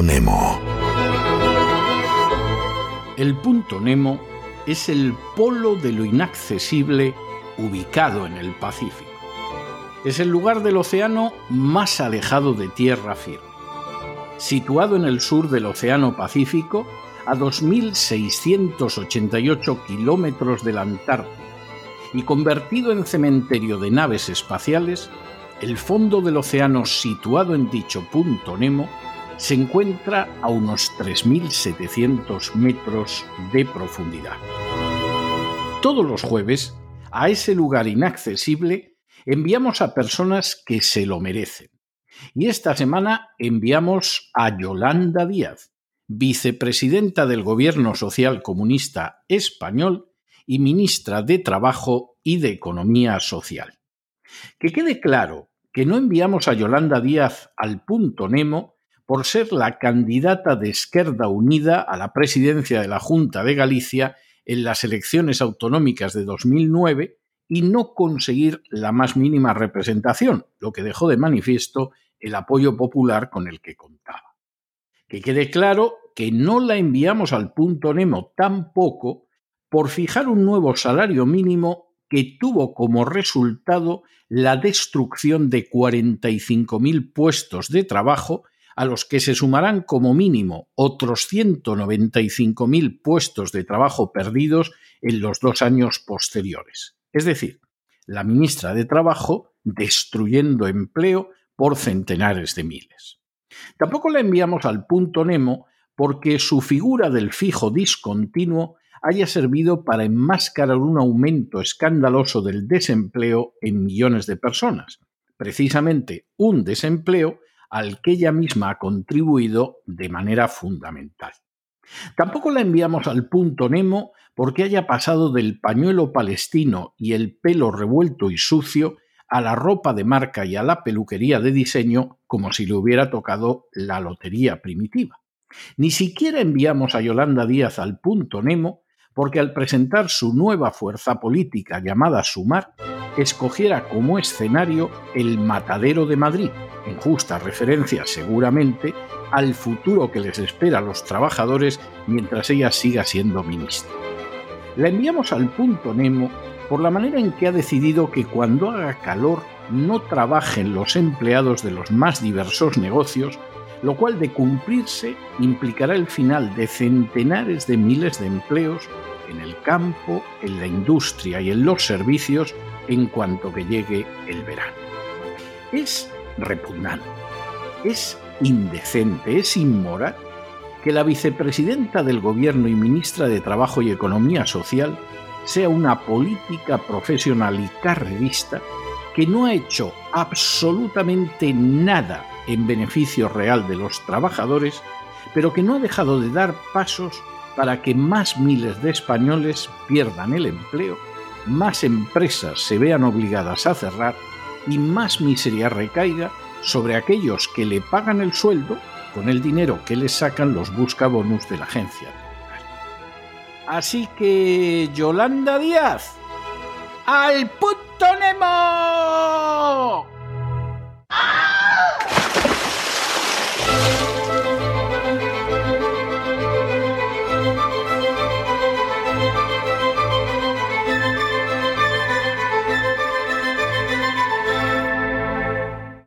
Nemo. El punto Nemo es el polo de lo inaccesible ubicado en el Pacífico. Es el lugar del océano más alejado de tierra firme. Situado en el sur del Océano Pacífico, a 2.688 kilómetros de la Antártida, y convertido en cementerio de naves espaciales, el fondo del océano situado en dicho punto Nemo se encuentra a unos 3.700 metros de profundidad. Todos los jueves, a ese lugar inaccesible, enviamos a personas que se lo merecen. Y esta semana enviamos a Yolanda Díaz, vicepresidenta del Gobierno Social Comunista Español y ministra de Trabajo y de Economía Social. Que quede claro que no enviamos a Yolanda Díaz al punto Nemo por ser la candidata de Esquerda Unida a la presidencia de la Junta de Galicia en las elecciones autonómicas de 2009 y no conseguir la más mínima representación, lo que dejó de manifiesto el apoyo popular con el que contaba. Que quede claro que no la enviamos al punto Nemo tampoco por fijar un nuevo salario mínimo que tuvo como resultado la destrucción de 45.000 puestos de trabajo, a los que se sumarán como mínimo otros 195.000 puestos de trabajo perdidos en los dos años posteriores. Es decir, la ministra de Trabajo destruyendo empleo por centenares de miles. Tampoco la enviamos al punto Nemo porque su figura del fijo discontinuo haya servido para enmascarar un aumento escandaloso del desempleo en millones de personas, precisamente un desempleo al que ella misma ha contribuido de manera fundamental. Tampoco la enviamos al punto Nemo porque haya pasado del pañuelo palestino y el pelo revuelto y sucio a la ropa de marca y a la peluquería de diseño como si le hubiera tocado la lotería primitiva. Ni siquiera enviamos a Yolanda Díaz al punto Nemo porque al presentar su nueva fuerza política llamada Sumar, escogiera como escenario el Matadero de Madrid, en justa referencia seguramente al futuro que les espera a los trabajadores mientras ella siga siendo ministra. La enviamos al punto Nemo por la manera en que ha decidido que cuando haga calor no trabajen los empleados de los más diversos negocios, lo cual de cumplirse implicará el final de centenares de miles de empleos en el campo, en la industria y en los servicios en cuanto que llegue el verano. Es repugnante, es indecente, es inmoral que la vicepresidenta del Gobierno y ministra de Trabajo y Economía Social sea una política profesional y carrerista que no ha hecho absolutamente nada en beneficio real de los trabajadores, pero que no ha dejado de dar pasos para que más miles de españoles pierdan el empleo, más empresas se vean obligadas a cerrar y más miseria recaiga sobre aquellos que le pagan el sueldo con el dinero que les sacan los buscabonus de la agencia. Así que, Yolanda Díaz, al punto Nemo.